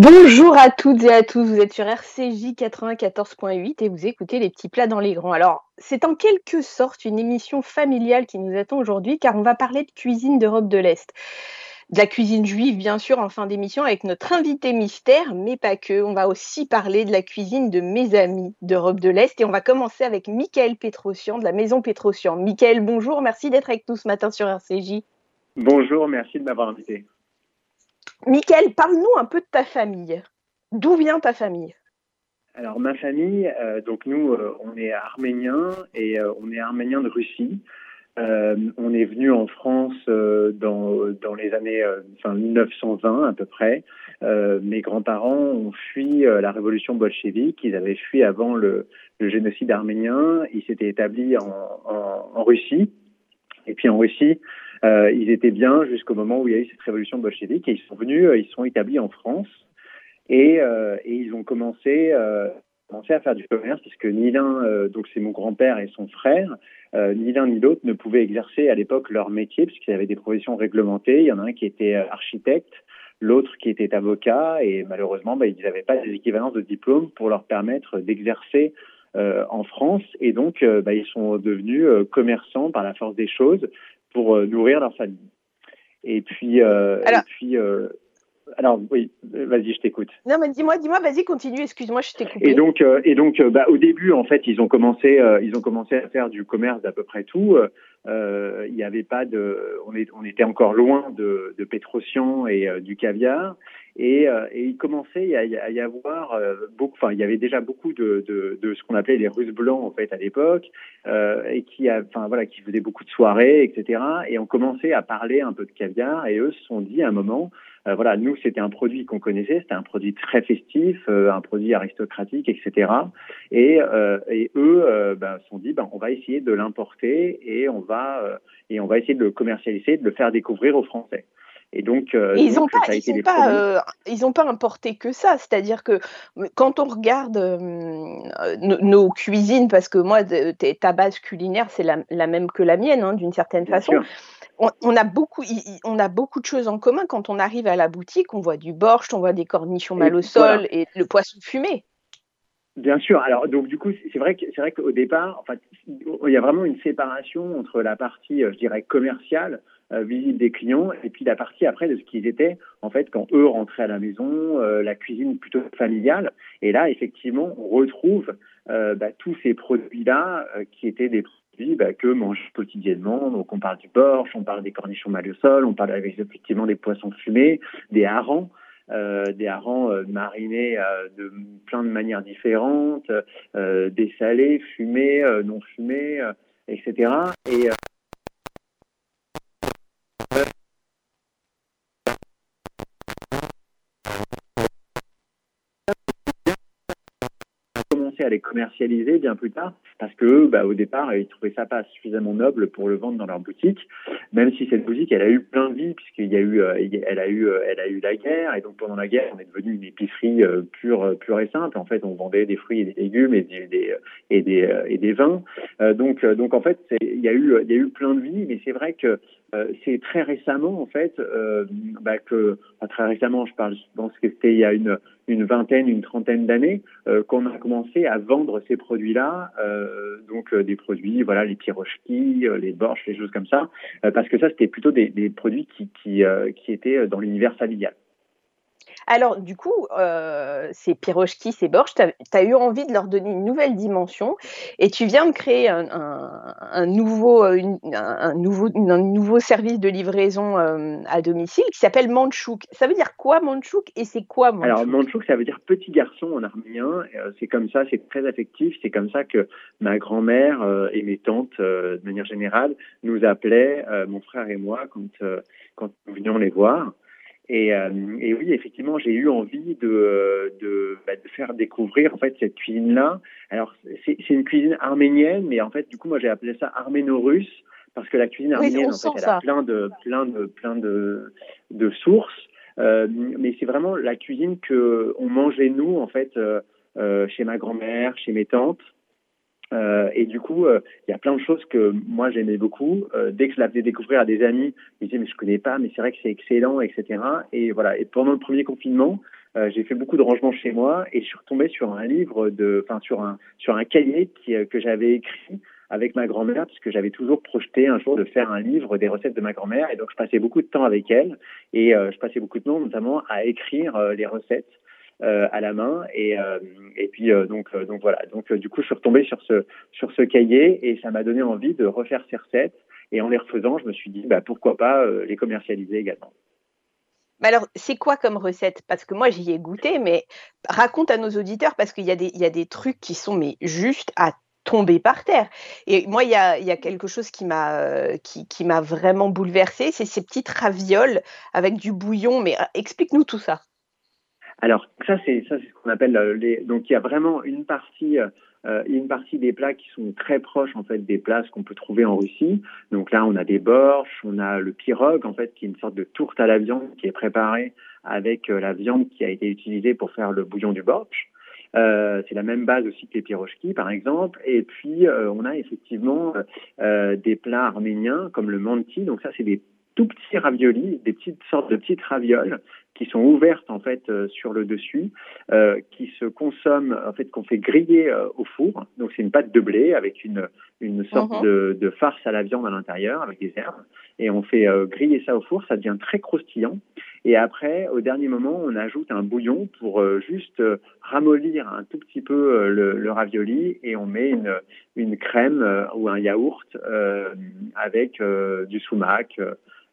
Bonjour à toutes et à tous, vous êtes sur RCJ 94.8 et vous écoutez les petits plats dans les grands. Alors, c'est en quelque sorte une émission familiale qui nous attend aujourd'hui car on va parler de cuisine d'Europe de l'Est. De la cuisine juive, bien sûr, en fin d'émission avec notre invité mystère, mais pas que. On va aussi parler de la cuisine de mes amis d'Europe de l'Est et on va commencer avec Michael Petrosian de la Maison Petrosian. Michael, bonjour, merci d'être avec nous ce matin sur RCJ. Bonjour, merci de m'avoir invité. Michael, parle-nous un peu de ta famille. D'où vient ta famille? Alors ma famille, euh, donc nous, euh, on est arméniens et euh, on est arméniens de Russie. on est venu en France dans, dans les années enfin, 1920 à peu près. mes grands-parents ont fui la révolution bolchevique. Ils avaient fui avant le, génocide arménien. Ils s'étaient établis en Russie. Et puis en Russie, euh, ils étaient bien jusqu'au moment où il y a eu cette révolution bolchevique et ils sont venus, euh, ils sont établis en France et, euh, et ils ont commencé, euh, commencé à faire du commerce puisque ni l'un, euh, donc c'est mon grand-père et son frère, euh, ni l'un ni l'autre ne pouvaient exercer à l'époque leur métier puisqu'ils avaient des professions réglementées. Il y en a un qui était architecte, l'autre qui était avocat et malheureusement, bah, ils n'avaient pas des équivalences de diplôme pour leur permettre d'exercer euh, en France et donc euh, bah, ils sont devenus commerçants par la force des choses pour euh, nourrir leur famille. Et puis, euh, Alors- et puis euh, alors oui, vas-y, je t'écoute. Non, mais dis-moi, dis-moi, vas-y, continue, excuse-moi, je t'ai coupé. Et donc, euh, et donc, bah, au début, en fait, ils ont commencé, ils ont commencé à faire du commerce d'à peu près tout. Euh, Il n'y avait pas de, on, est, on était encore loin de, de Pétrosian et euh, du caviar. Et, euh, et il commençait à y, avoir euh, beaucoup, enfin, il y avait déjà beaucoup de, de, de ce qu'on appelait les Russes blancs en fait à l'époque, et qui, a, enfin voilà, qui faisaient beaucoup de soirées, etc. Et on commençait à parler un peu de caviar. Et eux se sont dit à un moment, euh, voilà, nous c'était un produit qu'on connaissait, c'était un produit très festif, euh, un produit aristocratique, etc. Et, euh, et eux se sont dit, ben, on va essayer de l'importer et on va et on va essayer de le commercialiser, de le faire découvrir aux Français. Et donc, euh, Et ils n'ont pas, ils ont pas, premiers. euh, ils ont pas importé que ça. C'est-à-dire que quand on regarde euh, nos, nos cuisines, parce que moi, ta base culinaire, c'est la, la même que la mienne, hein, d'une certaine Bien façon. sûr. On, on a beaucoup, on a beaucoup de choses en commun quand on arrive à la boutique. On voit du borscht, on voit des cornichons mal au voilà. sol et le poisson fumé. Bien sûr. Alors donc du coup, c'est vrai que c'est vrai qu'au départ, en fait, il y a vraiment une séparation entre la partie, euh, je dirais, commerciale, euh, visible des clients, et puis la partie après de ce qu'ils étaient, en fait, quand eux rentraient à la maison, euh, la cuisine plutôt familiale. Et là, effectivement, on retrouve euh, bah, tous ces produits-là qui étaient des bah, que mangent quotidiennement. Donc on parle du borsch, on parle des cornichons mal au sol, on parle effectivement des poissons fumés, des harengs euh, des harengs euh, marinés euh, de plein de manières différentes, des salés, fumés, non fumés, etc. Et commencé à les commercialiser bien plus tard parce que bah, au départ, ils trouvaient ça pas suffisamment noble pour le vendre dans leur boutique, même si cette boutique, elle a eu plein de vie puisqu'il y a eu, euh, elle a eu, euh, elle a eu la guerre et donc pendant la guerre, on est devenu une épicerie euh, pure, pure et simple. En fait, on vendait des fruits et des légumes et des, et des, et des vins. Donc, donc en fait, il y a eu, il y a eu plein de vie, mais c'est vrai que c'est très récemment en fait bah, que, très récemment, je parle, je pense que c'était il y a une une vingtaine, une trentaine d'années, euh, qu'on a commencé à vendre ces produits-là, euh, donc euh, des produits, voilà, les pirochki, les borsch, les choses comme ça, parce que ça, c'était plutôt des, des produits qui, qui, qui étaient dans l'univers familial. Alors, du coup, euh, ces pirochki, ces borsch, tu as, eu envie de leur donner une nouvelle dimension et tu viens de créer un, un, un nouveau, euh, un, nouveau, nouveau service de livraison euh, à domicile qui s'appelle Manchouk. Ça veut dire quoi Manchouk et c'est quoi Manchouk Alors, Manchouk, ça veut dire petit garçon en arménien. Euh, c'est comme ça, c'est très affectif. C'est comme ça que ma grand-mère et mes tantes, de manière générale, nous appelaient, mon frère et moi, quand, quand nous venions les voir. Et, euh, et, oui, effectivement, j'ai eu envie de, de, bah, de, faire découvrir en fait cette cuisine-là. Alors, c'est une cuisine arménienne, mais en fait, du coup, moi, j'ai appelé ça arméno-russe parce que la cuisine arménienne, oui, en fait, elle ça. a plein de, plein de, plein de, de sources. Euh, mais c'est vraiment la cuisine que on mangeait nous, en fait, euh, chez ma grand-mère, chez mes tantes. Euh, et du coup, il euh, y a plein de choses que moi j'aimais beaucoup. Euh, dès que je la faisais découvrir à des amis, ils disaient mais je connais pas, mais c'est vrai que c'est excellent, etc. Et voilà. Et pendant le premier confinement, j'ai fait beaucoup de rangements chez moi et je suis retombé sur un livre de, enfin sur un sur un cahier que j'avais écrit avec ma grand-mère, puisque j'avais toujours projeté un jour de faire un livre des recettes de ma grand-mère, et donc je passais beaucoup de temps avec elle, et je passais beaucoup de temps notamment à écrire les recettes. Euh, à la main et, euh, et puis euh, donc donc voilà donc du coup je suis retombé sur ce sur ce cahier et ça m'a donné envie de refaire ces recettes et en les refaisant je me suis dit bah pourquoi pas les commercialiser également. Alors, c'est quoi comme recette? Parce que moi, j'y ai goûté, mais raconte à nos auditeurs, parce qu'il y, y a des trucs qui sont mais juste à tomber par terre. Et moi, il y a, il y a quelque chose qui m'a qui, qui m'a vraiment bouleversée, c'est ces petites ravioles avec du bouillon. Mais explique-nous tout ça. Alors ça c'est ça c'est ce qu'on appelle euh, les donc il y a vraiment une partie euh, une partie des plats qui sont très proches en fait des plats qu'on peut trouver en Russie. Donc là on a des borches, on a le pirog en fait qui est une sorte de tourte à la viande qui est préparée avec euh, la viande qui a été utilisée pour faire le bouillon du borch. Euh, c'est la même base aussi que les pirochki, par exemple. Et puis, euh, on a effectivement euh, des plats arméniens comme le manti. Donc ça, c'est des tout petits raviolis, des petites sortes de petites ravioles qui sont ouvertes en fait euh, sur le dessus, euh, qui se consomment en fait qu'on fait griller euh, au four. Donc c'est une pâte de blé avec une une sorte uh-huh. de, de, farce à la viande à l'intérieur avec des herbes et on fait griller ça au four. Ça devient très croustillant. Et après, au dernier moment, on ajoute un bouillon pour juste ramollir un tout petit peu le, le, ravioli et on met une, une crème ou un yaourt avec du sumac,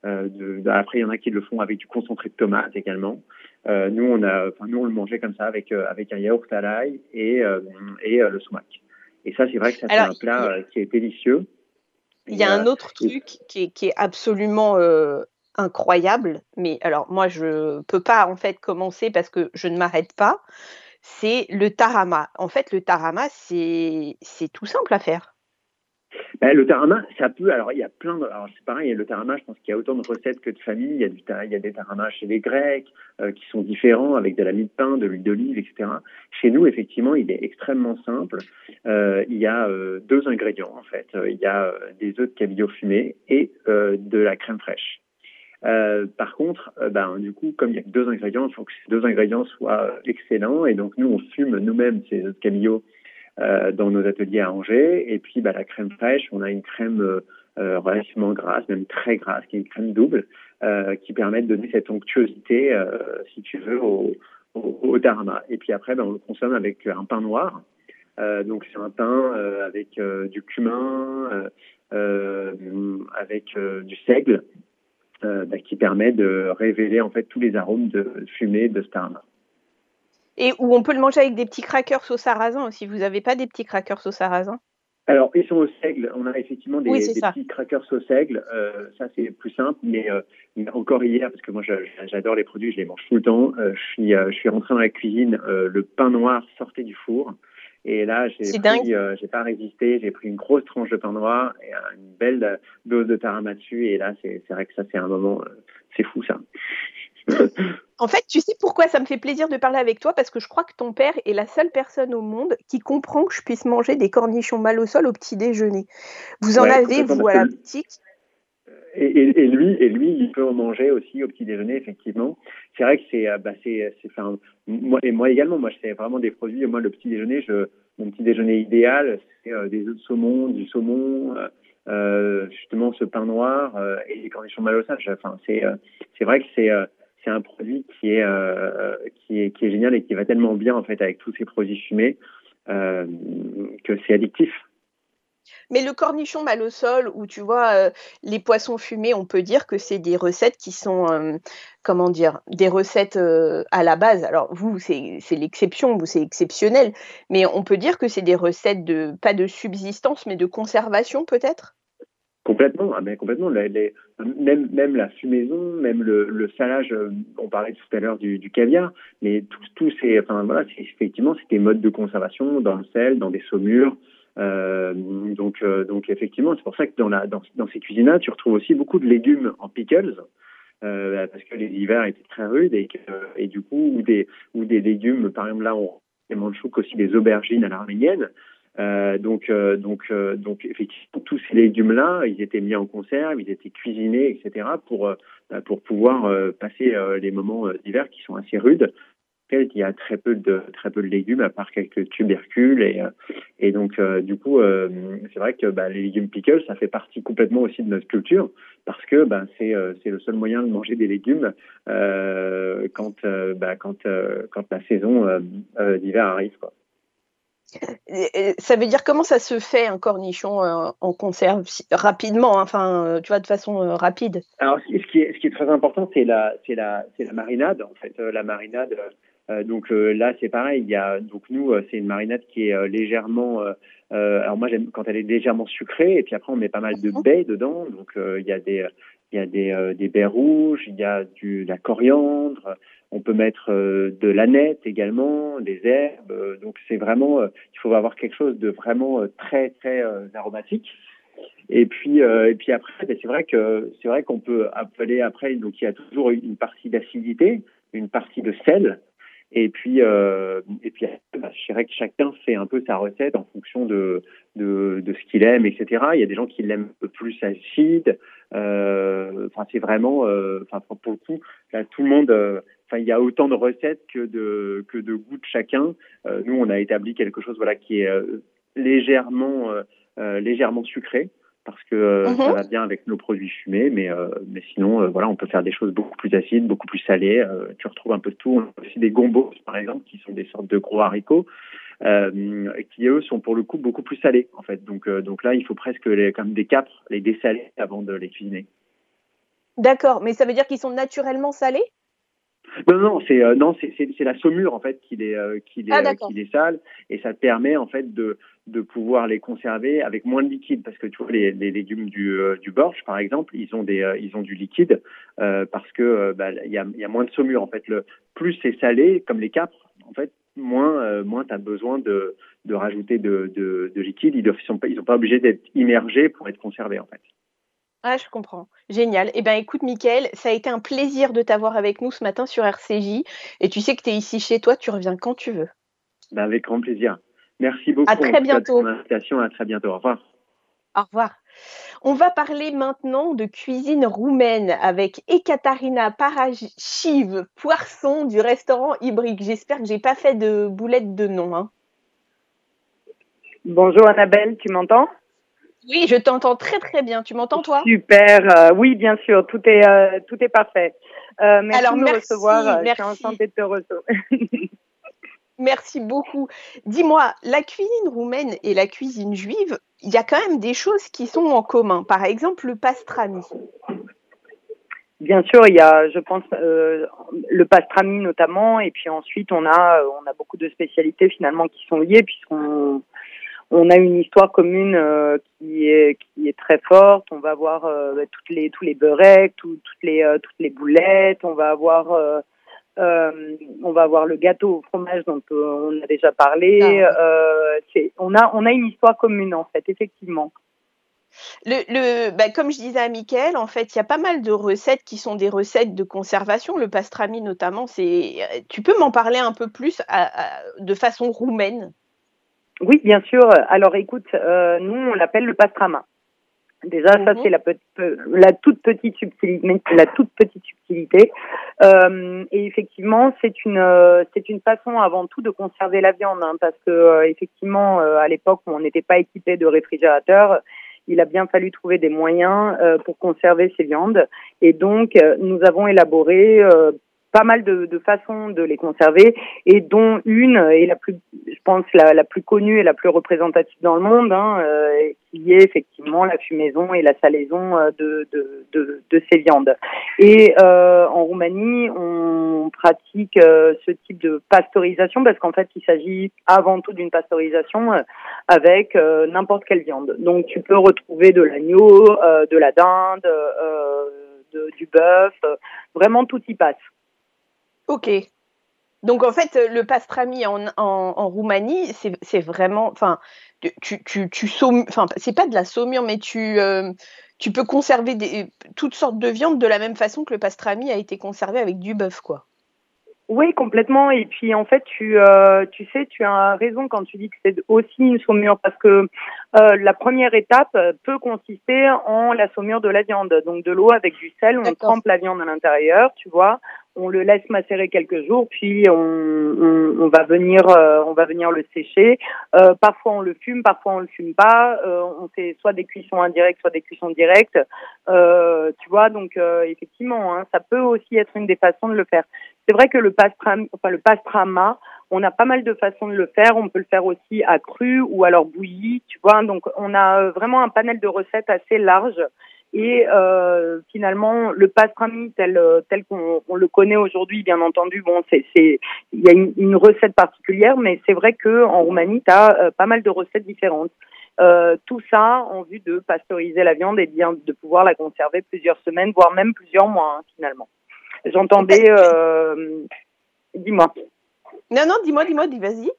de, après, il y en a qui le font avec du concentré de tomate également. Euh, nous, on a, enfin, nous, on le mangeait comme ça avec euh, avec un yaourt à l'ail et et le sumac. Et ça, c'est vrai que ça c'est un plat qui est délicieux. Il y a un autre truc qui, est, qui, est, absolument incroyable, mais alors moi je peux pas en fait commencer parce que je ne m'arrête pas. C'est le tarama. En fait, le tarama, c'est tout simple à faire. Ben, le tarama, ça peut. Alors, il y a plein de. Alors, c'est pareil, le tarama, je pense qu'il y a autant de recettes que de familles. Il y a, du, il y a des taramas chez les Grecs euh, qui sont différents avec de la mie de pain, de l'huile d'olive, etc. Chez nous, effectivement, il est extrêmement simple. Euh, il y a euh, deux ingrédients, en fait. Il y a des œufs de cabillaud fumés et de la crème fraîche. par contre, ben, du coup, comme il y a que deux ingrédients, il faut que ces deux ingrédients soient excellents. Et donc, nous, on fume nous-mêmes ces œufs de cabillaud euh, dans nos ateliers à Angers. Et puis bah, la crème fraîche, on a une crème euh, euh, relativement grasse, même très grasse, qui est une crème double, qui permet de donner cette onctuosité, si tu veux, au, au, tarama. Et puis après, bah, on le consomme avec un pain noir. donc c'est un pain avec du cumin, avec du seigle, bah, qui permet de révéler en fait tous les arômes de fumée de ce tarama. Et où on peut le manger avec des petits crackers au sarrasin aussi. Vous n'avez pas des petits crackers au sarrasin? Alors, ils sont au seigle. On a effectivement des, petits crackers au seigle. Euh, ça, c'est plus simple. Mais euh, encore hier, parce que moi, j'adore les produits, je les mange tout le temps. Euh, je suis, je suis rentré dans la cuisine. le pain noir sortait du four. Et là, j'ai pas résisté. J'ai pris une grosse tranche de pain noir et une belle dose de tarama dessus. Et là, c'est vrai que ça, c'est un moment, c'est fou ça. En fait, tu sais pourquoi ça me fait plaisir de parler avec toi? Parce que je crois que ton père est la seule personne au monde qui comprend que je puisse manger des cornichons mal au sol au petit déjeuner. Vous en avez, vous, à la boutique? et, et, lui, et lui, il peut en manger aussi au petit déjeuner, effectivement. C'est vrai que c'est, euh, bah, c'est, enfin, moi et moi également. Moi, c'est vraiment des produits. Moi, le petit déjeuner, je, mon petit déjeuner idéal, c'est euh, des œufs de saumon, du saumon, euh, justement ce pain noir et des cornichons mal au sol. Enfin, c'est, c'est vrai que c'est c'est un produit qui est, euh, qui est, qui est génial et qui va tellement bien en fait avec tous ces produits fumés euh, que c'est addictif. Mais le cornichon mal au sol, ou tu vois, euh, les poissons fumés, on peut dire que c'est des recettes qui sont, comment dire, des recettes à la base. Alors vous, c'est l'exception, vous, c'est exceptionnel, mais on peut dire que c'est des recettes de, pas de subsistance, mais de conservation peut-être? Complètement, ah ben complètement. même, même la fumaison, même le, le salage, euh, on parlait tout à l'heure du, du, caviar, mais tous tout ces, enfin voilà, effectivement, c'est des modes de conservation dans le sel, dans des saumures. Euh, donc, euh, donc effectivement, c'est pour ça que dans, la, dans, dans ces cuisines-là, tu retrouves aussi beaucoup de légumes en pickles. Euh, parce que les hivers étaient très rudes et, que, et du coup, ou des, ou des légumes, par exemple là, on manchouk aussi des aubergines à l'arménienne, euh, donc, euh, donc, euh, donc, effectivement, tous ces légumes-là, ils étaient mis en conserve, ils étaient cuisinés, etc., pour bah, pour pouvoir passer les moments d'hiver qui sont assez rudes. il y a très peu de très peu de légumes à part quelques tubercules et euh, et donc euh, du coup euh, c'est vrai que bah, les légumes pickles ça fait partie complètement aussi de notre culture parce que bah, c'est c'est le seul moyen de manger des légumes quand bah, quand quand la saison d'hiver arrive quoi. Ça veut dire comment ça se fait un cornichon en conserve rapidement, hein, enfin, tu vois, de façon rapide? Alors, ce qui est, ce qui est très important, c'est la, c'est la, c'est la marinade. En fait, la marinade, euh, donc euh, là, c'est pareil. Il y a donc nous, euh, c'est une marinade qui est légèrement. alors moi, j'aime quand elle est légèrement sucrée. Et puis après, on met pas mal de mhm. baies dedans. Donc il y a des il y a des, des baies rouges, il y a du de la coriandre. On peut mettre de l'aneth également, des herbes. donc c'est vraiment, il faut avoir quelque chose de vraiment très très aromatique. Et puis, et puis après, ben, c'est vrai que c'est vrai qu'on peut appeler après. Donc, il y a toujours une partie d'acidité, une partie de sel. Et puis, euh, et puis bah, je dirais que chacun fait un peu sa recette en fonction de, de, ce qu'il aime, etc. Il y a des gens qui l'aiment plus acide. Euh, enfin, c'est vraiment, euh, pour le coup, tout le monde, enfin, il y a autant de recettes que de, que de goûts de chacun. Nous, on a établi quelque chose, voilà, qui est légèrement, légèrement sucré parce que euh, ça mhm. va bien avec nos produits fumés, mais euh, mais sinon euh, voilà, on peut faire des choses beaucoup plus acides, beaucoup plus salées. tu retrouves un peu de tout. On a aussi des gombos, par exemple, qui sont des sortes de gros haricots. qui eux sont pour le coup beaucoup plus salés en fait. Donc donc là, il faut presque les, comme des capres, les dessaler avant de les cuisiner. D'accord, mais ça veut dire qu'ils sont naturellement salés? Non, non, c'est euh, non, c'est la saumure en fait qui les euh, qui les, ah, qui les sale et ça permet en fait de de pouvoir les conserver avec moins de liquide parce que tu vois les, les légumes du euh, du borge par exemple ils ont des ils ont du liquide parce que bah, il y a y a moins de saumure en fait le plus c'est salé comme les capres en fait moins moins tu as besoin de de rajouter de, de, de liquide ils ne sont pas ils sont pas obligés d'être immergés pour être conservés en fait. Ah, je comprends. Génial. Eh bien, écoute, Mickaël, ça a été un plaisir de t'avoir avec nous ce matin sur RCJ. Et tu sais que tu es ici chez toi, tu reviens quand tu veux. Ben, avec grand plaisir. Merci beaucoup. À très bientôt. Pour invitation. À très bientôt. Au revoir. Au revoir. On va parler maintenant de cuisine roumaine avec Ekaterina Parachiv, poisson du restaurant Hybride. J'espère que j'ai pas fait de boulette de nom. Hein. Bonjour Annabelle, tu m'entends? Oui, je t'entends très très bien. Tu m'entends toi? Super. Euh, oui, bien sûr. Tout est euh, tout est parfait. Euh, merci de me recevoir. Merci. Je suis de te recevoir. merci beaucoup. Dis-moi, la cuisine roumaine et la cuisine juive, il y a quand même des choses qui sont en commun. Par exemple, le pastrami. Bien sûr, il y a, je pense, le pastrami notamment, et puis ensuite on a, on a beaucoup de spécialités finalement qui sont liées puisqu'on on a une histoire commune euh, qui est qui est très forte. On va avoir euh, toutes les tous les beurrecs, toutes les euh, toutes les boulettes. On va avoir on va avoir le gâteau au fromage dont on a déjà parlé. Ah. on a on a une histoire commune en fait, effectivement. Le, le bah, comme je disais à Mickaël, en fait, il y a pas mal de recettes qui sont des recettes de conservation. Le pastrami notamment, c'est. Tu peux m'en parler un peu plus de façon roumaine? Oui, bien sûr. Alors écoute, euh, nous on l'appelle le pastrama. Déjà, ça mhm. c'est la, la, toute petite subtilité, la toute petite subtilité. Euh, et effectivement, c'est une euh, c'est une façon avant tout de conserver la viande, hein, parce que euh, effectivement, euh, à l'époque où on n'était pas équipé de réfrigérateur, il a bien fallu trouver des moyens pour conserver ces viandes. Et donc, nous avons élaboré pas mal de, façons de les conserver et dont une est la plus, je pense, la, plus connue et la plus représentative dans le monde, hein, euh, qui est effectivement la fumaison et la salaison euh, de, ces viandes. Et euh, en Roumanie, on pratique euh, ce type de pasteurisation parce qu'en fait, il s'agit avant tout d'une pasteurisation avec n'importe quelle viande. Donc, tu peux retrouver de l'agneau, de la dinde, de, du bœuf, vraiment tout y passe. Ok. Donc en fait, le pastrami en, Roumanie, c'est vraiment, enfin, tu, tu, tu enfin, c'est pas de la saumure, mais tu, euh, tu peux conserver toutes sortes de viandes de la même façon que le pastrami a été conservé avec du bœuf, quoi. Oui, complètement. Et puis en fait, tu, euh, tu sais, tu as raison quand tu dis que c'est aussi une saumure parce que euh, la première étape peut consister en la saumure de la viande. Donc de l'eau avec du sel, on trempe la viande à l'intérieur, tu vois on le laisse macérer quelques jours, puis on, on, va venir, euh, on va venir le sécher. Euh, parfois on le fume, parfois on le fume pas. Euh, on fait soit des cuissons indirectes, soit des cuissons directes. tu vois, donc effectivement, hein, ça peut aussi être une des façons de le faire. C'est vrai que le pastrama, enfin le pastrama, on a pas mal de façons de le faire. On peut le faire aussi à cru ou alors bouilli, tu vois. Donc on a vraiment un panel de recettes assez large. Et euh, finalement, le pastrami tel tel qu'on le connaît aujourd'hui, bien entendu, bon, c'est c'est il y a une, recette particulière, mais c'est vrai que en Roumanie, tu as euh, pas mal de recettes différentes. Euh, tout ça en vue de pasteuriser la viande et bien de pouvoir la conserver plusieurs semaines, voire même plusieurs mois hein, finalement. J'entendais, euh, dis-moi. Non non, dis-moi, dis-moi, dis vas-y.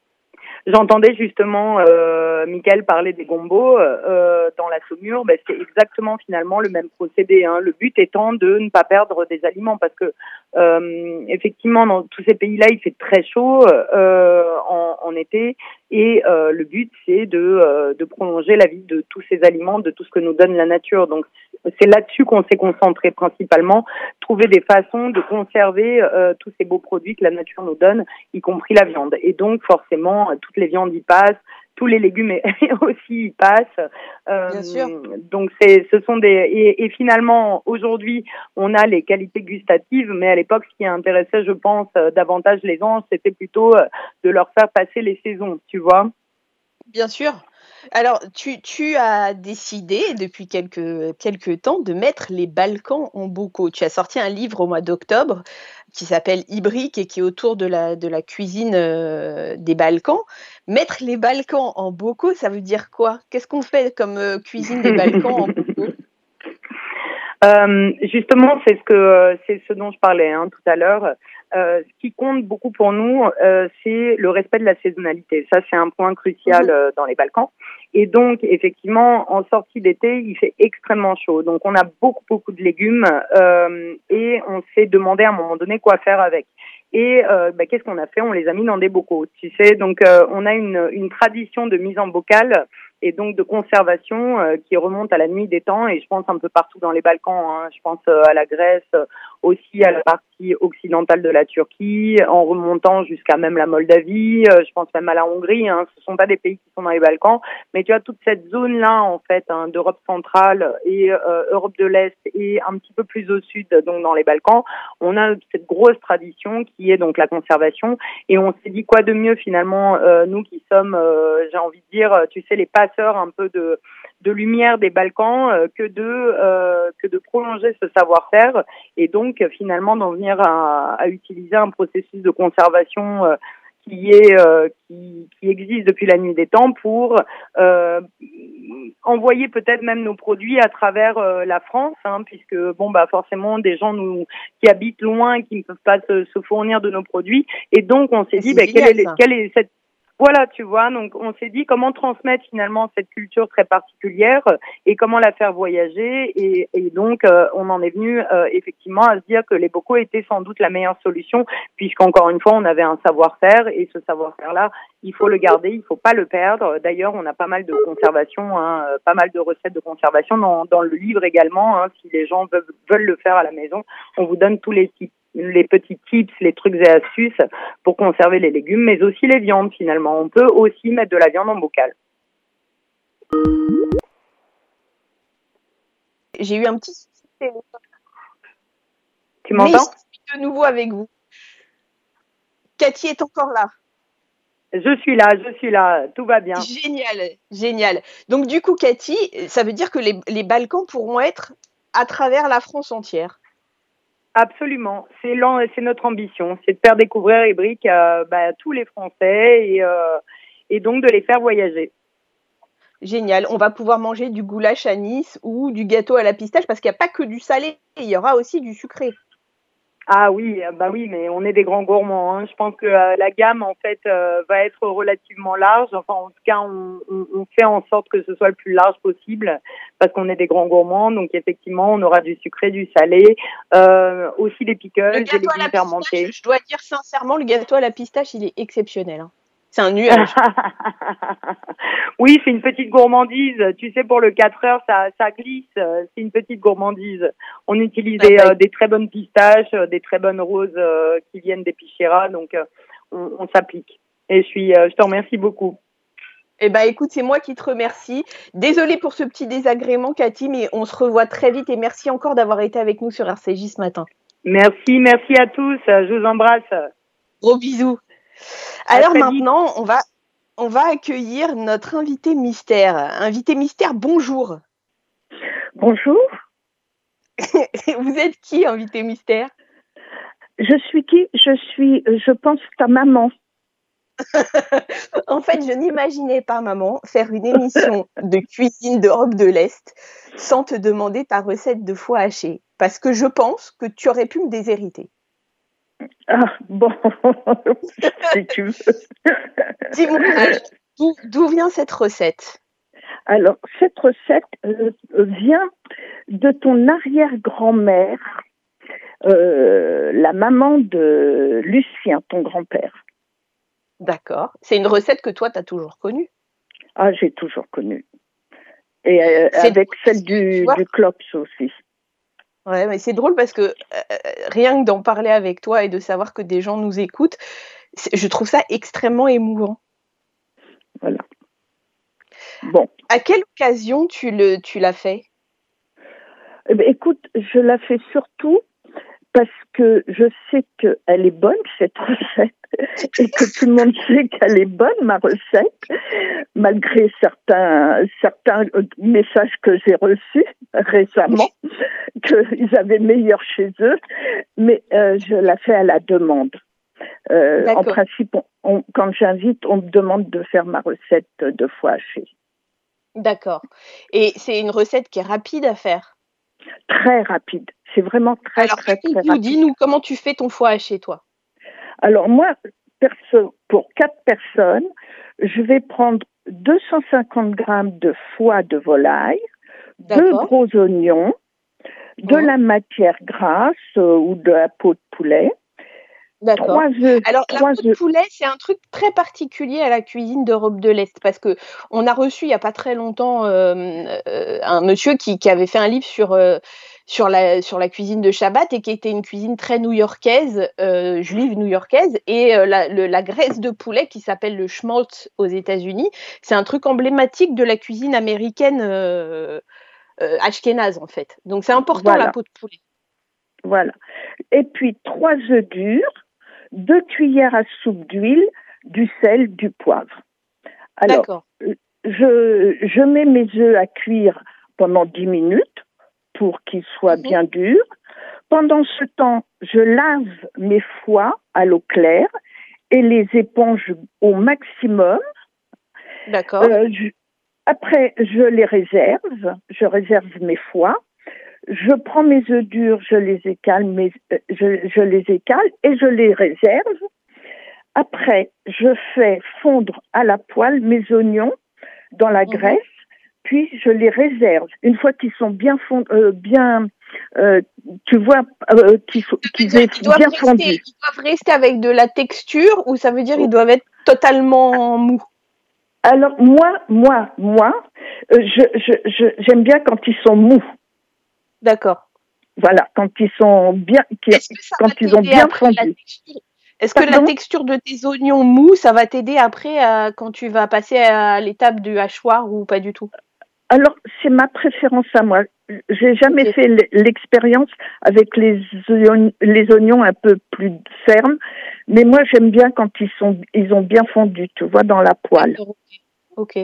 J'entendais justement euh, Michael parler des gombos euh, dans la saumure. Ben, c'est exactement finalement le même procédé. Hein. Le but étant de ne pas perdre des aliments parce que euh, effectivement dans tous ces pays-là il fait très chaud euh, en, en, été et euh, le but c'est de, euh, de prolonger la vie de tous ces aliments, de tout ce que nous donne la nature. Donc c'est là-dessus qu'on s'est concentré principalement, trouver des façons de conserver euh, tous ces beaux produits que la nature nous donne, y compris la viande. Et donc forcément, toutes les viandes y passent, tous les légumes aussi y passent. Euh, Bien sûr. Donc c'est, ce sont des et, et finalement aujourd'hui on a les qualités gustatives, mais à l'époque ce qui intéressait, je pense, euh, davantage les gens, c'était plutôt de leur faire passer les saisons, tu vois. Bien sûr. Alors, tu, as décidé depuis quelques, temps de mettre les Balkans en bocaux. Tu as sorti un livre au mois d'octobre qui s'appelle Ibrique et qui est autour de la, cuisine euh, des Balkans. Mettre les Balkans en bocaux, ça veut dire quoi? Qu'est-ce qu'on fait comme euh, cuisine des Balkans en bocaux? Euh, justement, c'est ce ce dont je parlais hein, tout à l'heure. Euh, ce qui compte beaucoup pour nous, euh, c'est le respect de la saisonnalité. Ça, c'est un point crucial mhm. euh, dans les Balkans. Et donc, effectivement, en sortie d'été, il fait extrêmement chaud. Donc, on a beaucoup, beaucoup de légumes et on s'est demandé à un moment donné quoi faire avec. Et bah, qu'est-ce qu'on a fait? On les a mis dans des bocaux, tu sais. Donc, on a une, une tradition de mise en bocal et donc de conservation euh, qui remonte à la nuit des temps et je pense un peu partout dans les Balkans. Hein. Je pense euh, à la Grèce, euh, aussi à la partie occidentale de la Turquie, en remontant jusqu'à même la Moldavie. je pense même à la Hongrie. Hein. Ce sont pas des pays qui sont dans les Balkans, mais tu as toute cette zone là en fait hein, d'Europe centrale et Europe de l'Est et un petit peu plus au sud, donc dans les Balkans. On a cette grosse tradition qui est donc la conservation et on s'est dit quoi de mieux finalement nous qui sommes, j'ai envie de dire, tu sais les un peu de, de lumière des Balkans euh, que de euh, que de prolonger ce savoir-faire et donc finalement d'en venir à, à, utiliser un processus de conservation euh, qui est qui, qui, existe depuis la nuit des temps pour envoyer peut-être même nos produits à travers la France, hein, puisque bon bah forcément des gens nous qui habitent loin qui ne peuvent pas se, se fournir de nos produits. Et donc on s'est dit bah, quelle, est, quelle est cette voilà, tu vois, donc on s'est dit comment transmettre finalement cette culture très particulière et comment la faire voyager. Et, donc, euh, on en est venu euh, effectivement à se dire que les bocaux étaient sans doute la meilleure solution, puisqu'encore une fois, on avait un savoir-faire et ce savoir-faire-là, il faut le garder, il faut pas le perdre. D'ailleurs, on a pas mal de conservation, hein, pas mal de recettes de conservation dans, le livre également. Hein, si les gens veulent, veulent le faire à la maison, on vous donne tous les types les petits tips, les trucs et astuces pour conserver les légumes, mais aussi les viandes finalement. On peut aussi mettre de la viande en bocal. J'ai eu un petit Tu m'entends? De nouveau avec vous. Cathy est encore là. Je suis là, je suis là, tout va bien. Génial, génial. Donc du coup, Cathy, ça veut dire que les, les Balkans pourront être à travers la France entière. Absolument, c'est notre ambition, c'est de faire découvrir les briques à bah, tous les Français et, euh, et donc de les faire voyager. Génial. On va pouvoir manger du goulash à Nice ou du gâteau à la pistache parce qu'il n'y a pas que du salé, il y aura aussi du sucré. Ah oui, euh, bah oui, mais on est des grands gourmands. Hein. Je pense que euh, la gamme en fait euh, va être relativement large. Enfin, en tout cas, on, on, fait en sorte que ce soit le plus large possible parce qu'on est des grands gourmands. Donc effectivement, on aura du sucré, du salé, euh, aussi des pickles, des légumes fermentés. Je dois dire sincèrement, le gâteau à la pistache, il est exceptionnel. Hein. C'est un nuage. oui, c'est une petite gourmandise. Tu sais, pour le 4 heures, ça, ça glisse. C'est une petite gourmandise. On utilise des, euh, des très bonnes pistaches, euh, des très bonnes roses euh, qui viennent des Pichera, donc on, on s'applique. Et je suis, je te remercie beaucoup. Eh ben, écoute, c'est moi qui te remercie. Désolée pour ce petit désagrément, Cathy, mais on se revoit très vite et merci encore d'avoir été avec nous sur RCJ ce matin. Merci, merci à tous. Je vous embrasse. Gros bisous. Alors maintenant, on va, on va accueillir notre invité mystère. Invité mystère, bonjour. Bonjour. Vous êtes qui, invité mystère? Je suis qui? Je suis, je pense, ta maman. en fait, je n'imaginais pas, maman, faire une émission de cuisine d'Europe de l'Est sans te demander ta recette de foie haché. Parce que je pense que tu aurais pu me déshériter. Ah, bon, si tu veux. Dis-moi, d'où vient cette recette? Alors, cette recette euh, vient de ton arrière-grand-mère, euh, la maman de Lucien, ton grand-père. D'accord. C'est une recette que toi, tu as toujours connue? Ah, j'ai toujours connue. Et euh, avec celle du, du Clops aussi. Ouais, mais c'est drôle parce que euh, rien que d'en parler avec toi et de savoir que des gens nous écoutent, je trouve ça extrêmement émouvant. Voilà. Bon. À quelle occasion tu le tu l'as fait? Eh ben, Écoute, je la fais surtout parce que je sais qu'elle est bonne, cette recette, et que tout le monde sait qu'elle est bonne, ma recette, malgré certains, certains messages que j'ai reçus récemment, qu'ils avaient meilleur chez eux, mais euh, je la fais à la demande. Euh, en principe, quand j'invite, on me demande de faire ma recette de foie haché. D'accord. Et c'est une recette qui est rapide à faire? Très rapide. C'est vraiment très, Alors, très, très. Dis-nous comment tu fais ton foie haché, toi? Alors, moi, perso, pour quatre personnes, je vais prendre 250 grammes de foie de volaille, deux gros oignons, de la matière grasse euh, ou de la peau de poulet. D'accord. Alors la peau de poulet, c'est un truc très particulier à la cuisine d'Europe de l'Est parce que on a reçu il y a pas très longtemps euh, euh, un monsieur qui, qui, avait fait un livre sur sur la sur la cuisine de Shabbat et qui était une cuisine très new-yorkaise, juive new-yorkaise et la, la, graisse de poulet qui s'appelle le schmaltz aux États-Unis, c'est un truc emblématique de la cuisine américaine euh, ashkénaze en fait. Donc c'est important la peau de poulet. Voilà. Et puis trois œufs durs, deux cuillères à soupe d'huile, du sel, du poivre. Alors, je, je mets mes œufs à cuire pendant 10 minutes pour qu'ils soient mhm. bien durs. Pendant ce temps, je lave mes foies à l'eau claire et les éponge au maximum. D'accord. Euh, après, je les réserve, je réserve mes foies. Je prends mes œufs durs, je les écale, mais euh, je, je les écale et je les réserve. Après, je fais fondre à la poêle mes oignons dans la mhm. graisse, puis je les réserve. Une fois qu'ils sont bien fondus, euh, bien, euh, tu vois, euh, qu'ils qu'ils bien fondus. Ils doivent rester avec de la texture ou ça veut dire qu'ils doivent être totalement mous? Alors moi, moi, moi, euh, je, j'aime bien quand ils sont mous. D'accord. Voilà, quand ils sont bien, quand ils ont bien fondu. Est-ce que la texture de tes oignons mous, ça va t'aider après quand tu vas passer à l'étape du hachoir ou pas du tout? Alors, c'est ma préférence à moi. J'ai jamais fait l'expérience avec les oignons, les oignons un peu plus fermes, mais moi j'aime bien quand ils sont, ils ont bien fondu, tu vois, dans la poêle. Ok.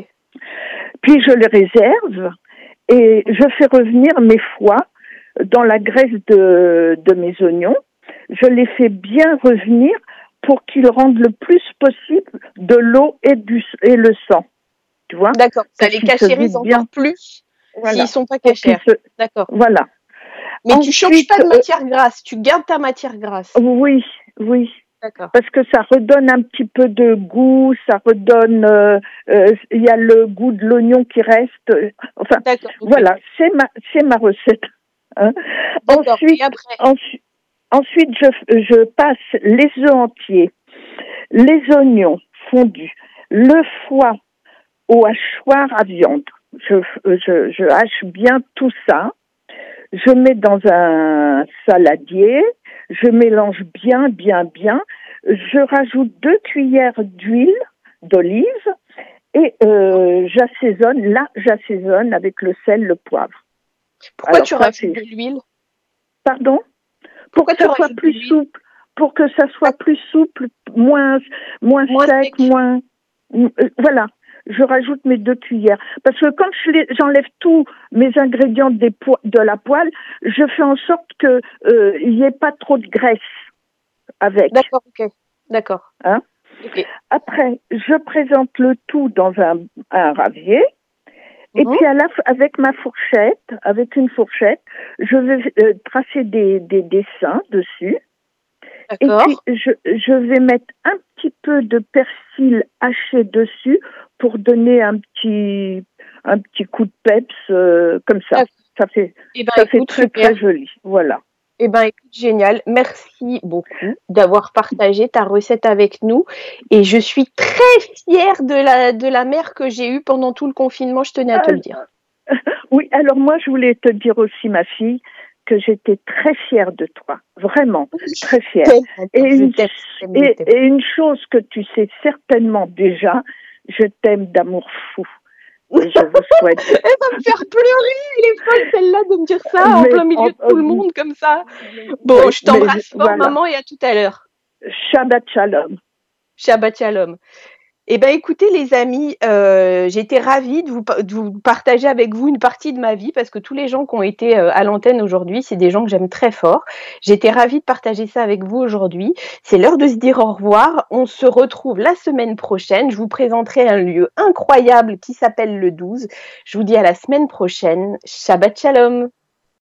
Puis je les réserve et je fais revenir mes foies dans la graisse de, de mes oignons. Je les fais bien revenir pour qu'ils rendent le plus possible de l'eau et du et le sang. Tu vois? D'accord. Ça les cachérise encore plus voilà. s'ils sont pas cachés. D'accord. Voilà. Mais tu changes pas de euh, matière grasse, tu gardes ta matière grasse. Oui, oui. Parce que ça redonne un petit peu de goût, ça redonne, euh, euh, il y a le goût de l'oignon qui reste. Enfin, voilà, c'est ma, c'est ma recette. Hein. Ensuite, ensuite, je, je passe les œufs entiers, les oignons fondu. Le foie au hachoir à viande. Je, je, je hache bien tout ça. Je mets dans un saladier. Je mélange bien, bien, bien. Je rajoute deux cuillères d'huile d'olive et euh, j'assaisonne. Là, j'assaisonne avec le sel, le poivre. Pourquoi tu rajoutes de l'huile? Pardon? Pour que ça soit plus souple. Pour que ça soit plus souple, moins, moins, sec, moins. Euh, voilà. Je rajoute mes deux cuillères. Parce que quand j'enlève tous mes ingrédients des de la poêle, je fais en sorte qu'il euh, n'y ait pas trop de graisse avec. D'accord, ok. D'accord. Hein? Après, je présente le tout dans un, un ravier. Et mhm. puis à la, avec ma fourchette, avec une fourchette, je vais euh, tracer des, des, dessins dessus. Et puis je, je vais mettre un petit peu de persil haché dessus pour donner un petit un petit coup de peps euh, comme ça. Ça fait eh ben, ça fait très très joli. Voilà. Eh ben, écoute, génial. Merci beaucoup d'avoir partagé ta recette avec nous. Et je suis très fière de la, de la mère que j'ai eue pendant tout le confinement, je tenais à te le dire. Oui, alors moi, je voulais te dire aussi, ma fille, que j'étais très fière de toi. Vraiment, très fière. Et une, et une chose que tu sais certainement déjà, je t'aime d'amour fou je vous souhaite. Elle va me faire pleurer, elle est folle celle-là de me dire ça en plein milieu de tout le monde comme ça. Bon, je t'embrasse fort maman et à tout à l'heure. Shabbat shalom. Shabbat shalom. Eh bien, écoutez, les amis, euh, j'ai été ravie de vous, partager avec vous une partie de ma vie parce que tous les gens qui ont été euh, à l'antenne aujourd'hui, c'est des gens que j'aime très fort. Été ravie de partager ça avec vous aujourd'hui. C'est l'heure de se dire au revoir. On se retrouve la semaine prochaine. Je vous présenterai un lieu incroyable qui s'appelle le 12. Je vous dis à la semaine prochaine. Shabbat Shalom.